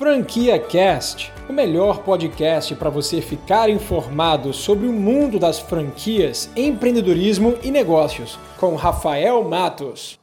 Franquia Cast, o melhor podcast para você ficar informado sobre o mundo das franquias, empreendedorismo e negócios, com Rafael Matos.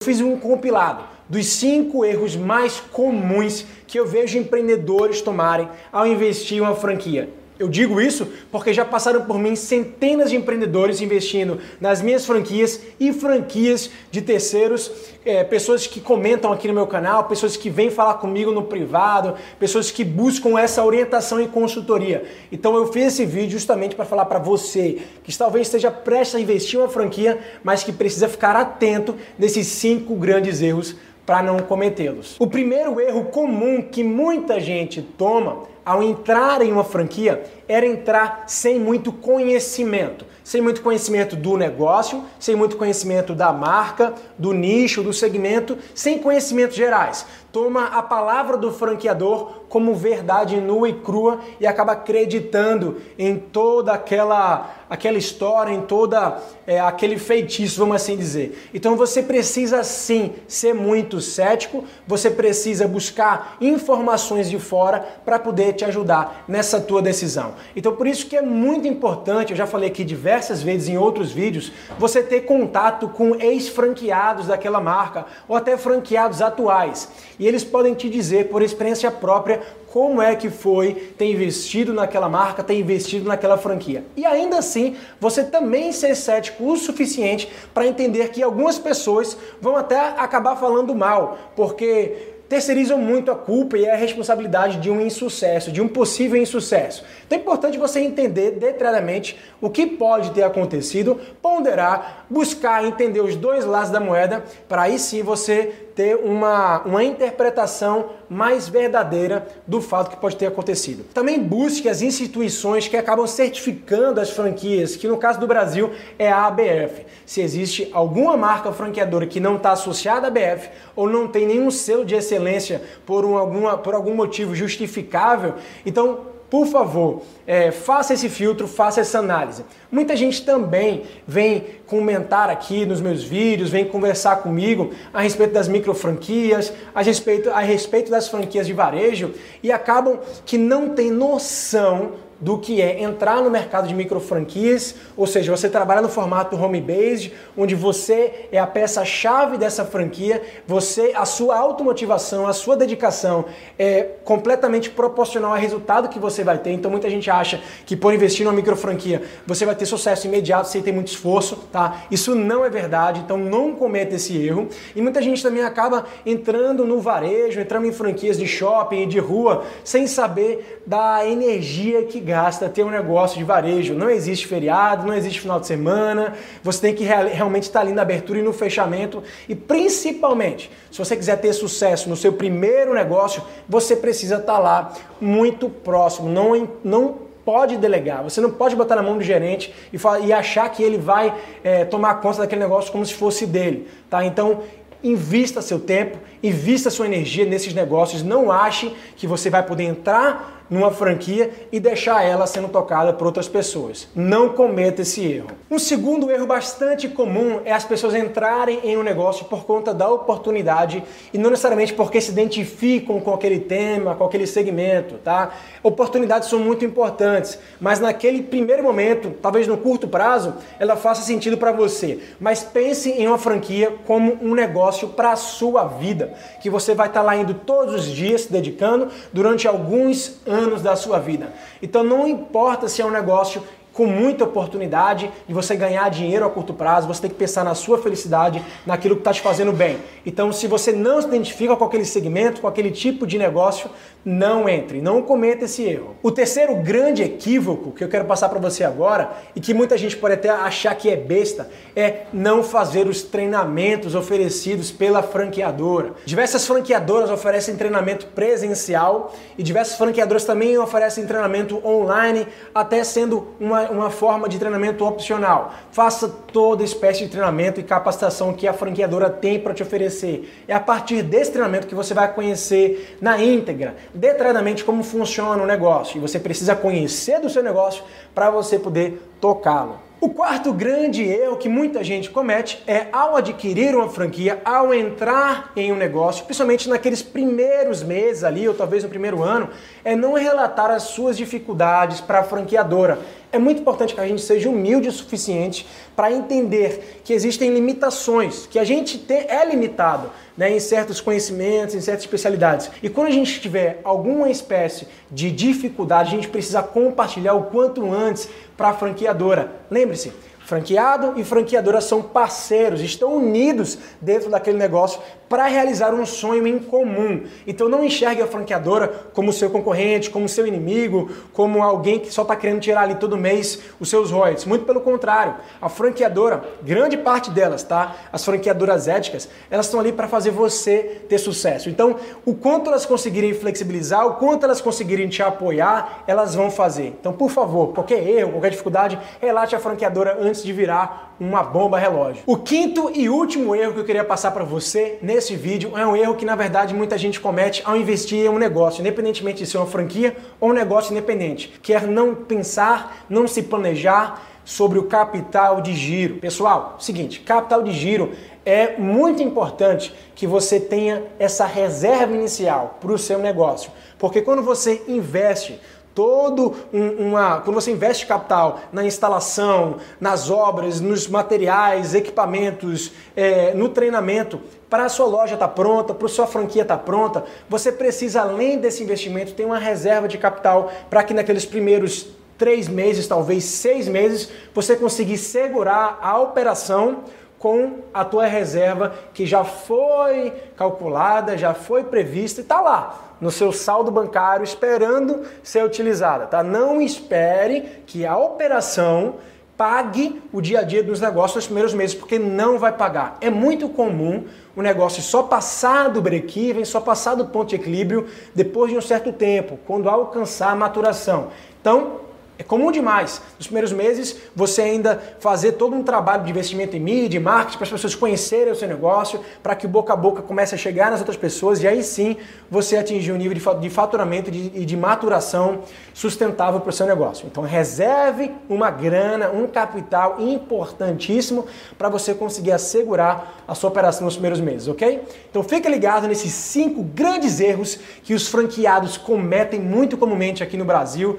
Eu fiz um compilado dos cinco erros mais comuns que eu vejo empreendedores tomarem ao investir em uma franquia. Eu digo isso porque já passaram por mim centenas de empreendedores investindo nas minhas franquias e franquias de terceiros, é, pessoas que comentam aqui no meu canal, pessoas que vêm falar comigo no privado, pessoas que buscam essa orientação e consultoria. Então eu fiz esse vídeo justamente para falar para você que talvez esteja prestes a investir em uma franquia, mas que precisa ficar atento nesses cinco grandes erros para não cometê-los. O primeiro erro comum que muita gente toma ao entrar em uma franquia era entrar sem muito conhecimento. Sem muito conhecimento do negócio, sem muito conhecimento da marca, do nicho, do segmento, sem conhecimentos gerais. Toma a palavra do franqueador como verdade nua e crua e acaba acreditando em toda aquela, aquela história, em toda é, aquele feitiço, vamos assim dizer. Então você precisa sim ser muito cético, você precisa buscar informações de fora para poder te ajudar nessa tua decisão. Então por isso que é muito importante, eu já falei aqui diversas vezes em outros vídeos, você ter contato com ex-franqueados daquela marca ou até franqueados atuais. E eles podem te dizer por experiência própria como é que foi ter investido naquela marca, ter investido naquela franquia. E ainda assim, você também ser cético o suficiente para entender que algumas pessoas vão até acabar falando mal, porque terceirizam muito a culpa e a responsabilidade de um insucesso, de um possível insucesso. Então é importante você entender detalhadamente o que pode ter acontecido, ponderar, buscar entender os dois lados da moeda, para aí sim você ter uma, uma interpretação mais verdadeira do fato que pode ter acontecido. Também busque as instituições que acabam certificando as franquias, que no caso do Brasil é a ABF. Se existe alguma marca franqueadora que não está associada à ABF ou não tem nenhum selo de excelência por, um, alguma, por algum motivo justificável, então por favor, é, faça esse filtro, faça essa análise. Muita gente também vem comentar aqui nos meus vídeos, vem conversar comigo a respeito das micro franquias, a respeito, a respeito das franquias de varejo e acabam que não tem noção do que é entrar no mercado de micro franquias, ou seja, você trabalha no formato home-based, onde você é a peça-chave dessa franquia, você, a sua automotivação, a sua dedicação é completamente proporcional ao resultado que você vai ter. Então muita gente acha que por investir numa micro franquia você vai ter sucesso imediato sem ter muito esforço, tá? Isso não é verdade, então não cometa esse erro. E muita gente também acaba entrando no varejo, entrando em franquias de shopping e de rua, sem saber da energia que gasta ter um negócio de varejo. Não existe feriado, não existe final de semana, você tem que realmente estar ali na abertura e no fechamento. E principalmente, se você quiser ter sucesso no seu primeiro negócio, você precisa estar lá muito próximo. Não, não pode delegar, você não pode botar na mão do gerente e, e achar que ele vai é, tomar conta daquele negócio como se fosse dele. Tá? Então, invista seu tempo, invista sua energia nesses negócios. Não ache que você vai poder entrar numa franquia e deixar ela sendo tocada por outras pessoas. Não cometa esse erro. Um segundo erro bastante comum é as pessoas entrarem em um negócio por conta da oportunidade e não necessariamente porque se identificam com aquele tema, com aquele segmento, tá? Oportunidades são muito importantes, mas naquele primeiro momento, talvez no curto prazo, ela faça sentido para você. Mas pense em uma franquia como um negócio para a sua vida, que você vai estar tá lá indo todos os dias se dedicando durante alguns anos anos da sua vida. Então não importa se é um negócio com muita oportunidade de você ganhar dinheiro a curto prazo, você tem que pensar na sua felicidade, naquilo que está te fazendo bem. Então, se você não se identifica com aquele segmento, com aquele tipo de negócio, não entre, não cometa esse erro. O terceiro grande equívoco que eu quero passar para você agora e que muita gente pode até achar que é besta é não fazer os treinamentos oferecidos pela franqueadora. Diversas franqueadoras oferecem treinamento presencial e diversas franqueadoras também oferecem treinamento online, até sendo uma uma, forma de treinamento opcional. Faça toda espécie de treinamento e capacitação que a franqueadora tem para te oferecer. É a partir desse treinamento que você vai conhecer na íntegra, detalhadamente como funciona o negócio. E você precisa conhecer do seu negócio para você poder tocá-lo. O quarto grande erro que muita gente comete é ao adquirir uma franquia, ao entrar em um negócio, principalmente naqueles primeiros meses ali, ou talvez no primeiro ano, é não relatar as suas dificuldades para a franqueadora é muito importante que a gente seja humilde o suficiente para entender que existem limitações, que a gente é limitado né, em certos conhecimentos, em certas especialidades. E quando a gente tiver alguma espécie de dificuldade, a gente precisa compartilhar o quanto antes para a franqueadora. Lembre-se, Franqueado e franqueadora são parceiros, estão unidos dentro daquele negócio para realizar um sonho em comum. Então não enxergue a franqueadora como seu concorrente, como seu inimigo, como alguém que só está querendo tirar ali todo mês os seus royalties. Muito pelo contrário, a franqueadora, grande parte delas, tá? As franqueadoras éticas, elas estão ali para fazer você ter sucesso. Então, o quanto elas conseguirem flexibilizar, o quanto elas conseguirem te apoiar, elas vão fazer. Então, por favor, qualquer erro, qualquer dificuldade, relate a franqueadora antes de virar uma bomba relógio. O quinto e último erro que eu queria passar para você nesse vídeo é um erro que na verdade muita gente comete ao investir em um negócio, independentemente de ser uma franquia ou um negócio independente, que é não pensar, não se planejar sobre o capital de giro. Pessoal, seguinte, capital de giro é muito importante que você tenha essa reserva inicial para o seu negócio, porque quando você investe todo um, uma quando você investe capital na instalação, nas obras, nos materiais, equipamentos, é, no treinamento, para a sua loja estar tá pronta, para a sua franquia estar tá pronta, você precisa além desse investimento ter uma reserva de capital para que naqueles primeiros três meses, talvez seis meses, você conseguir segurar a operação com a tua reserva que já foi calculada, já foi prevista e está lá no seu saldo bancário esperando ser utilizada, tá? Não espere que a operação pague o dia a dia dos negócios nos primeiros meses, porque não vai pagar. É muito comum o negócio só passar do break-even, só passar do ponto de equilíbrio depois de um certo tempo, quando alcançar a maturação. Então, é comum demais. Nos primeiros meses, você ainda fazer todo um trabalho de investimento em mídia, marketing, para as pessoas conhecerem o seu negócio, para que o boca a boca comece a chegar nas outras pessoas e aí sim você atingir um nível de faturamento e de maturação sustentável para o seu negócio. Então, reserve uma grana, um capital importantíssimo para você conseguir assegurar a sua operação nos primeiros meses, ok? Então, fique ligado nesses cinco grandes erros que os franqueados cometem muito comumente aqui no Brasil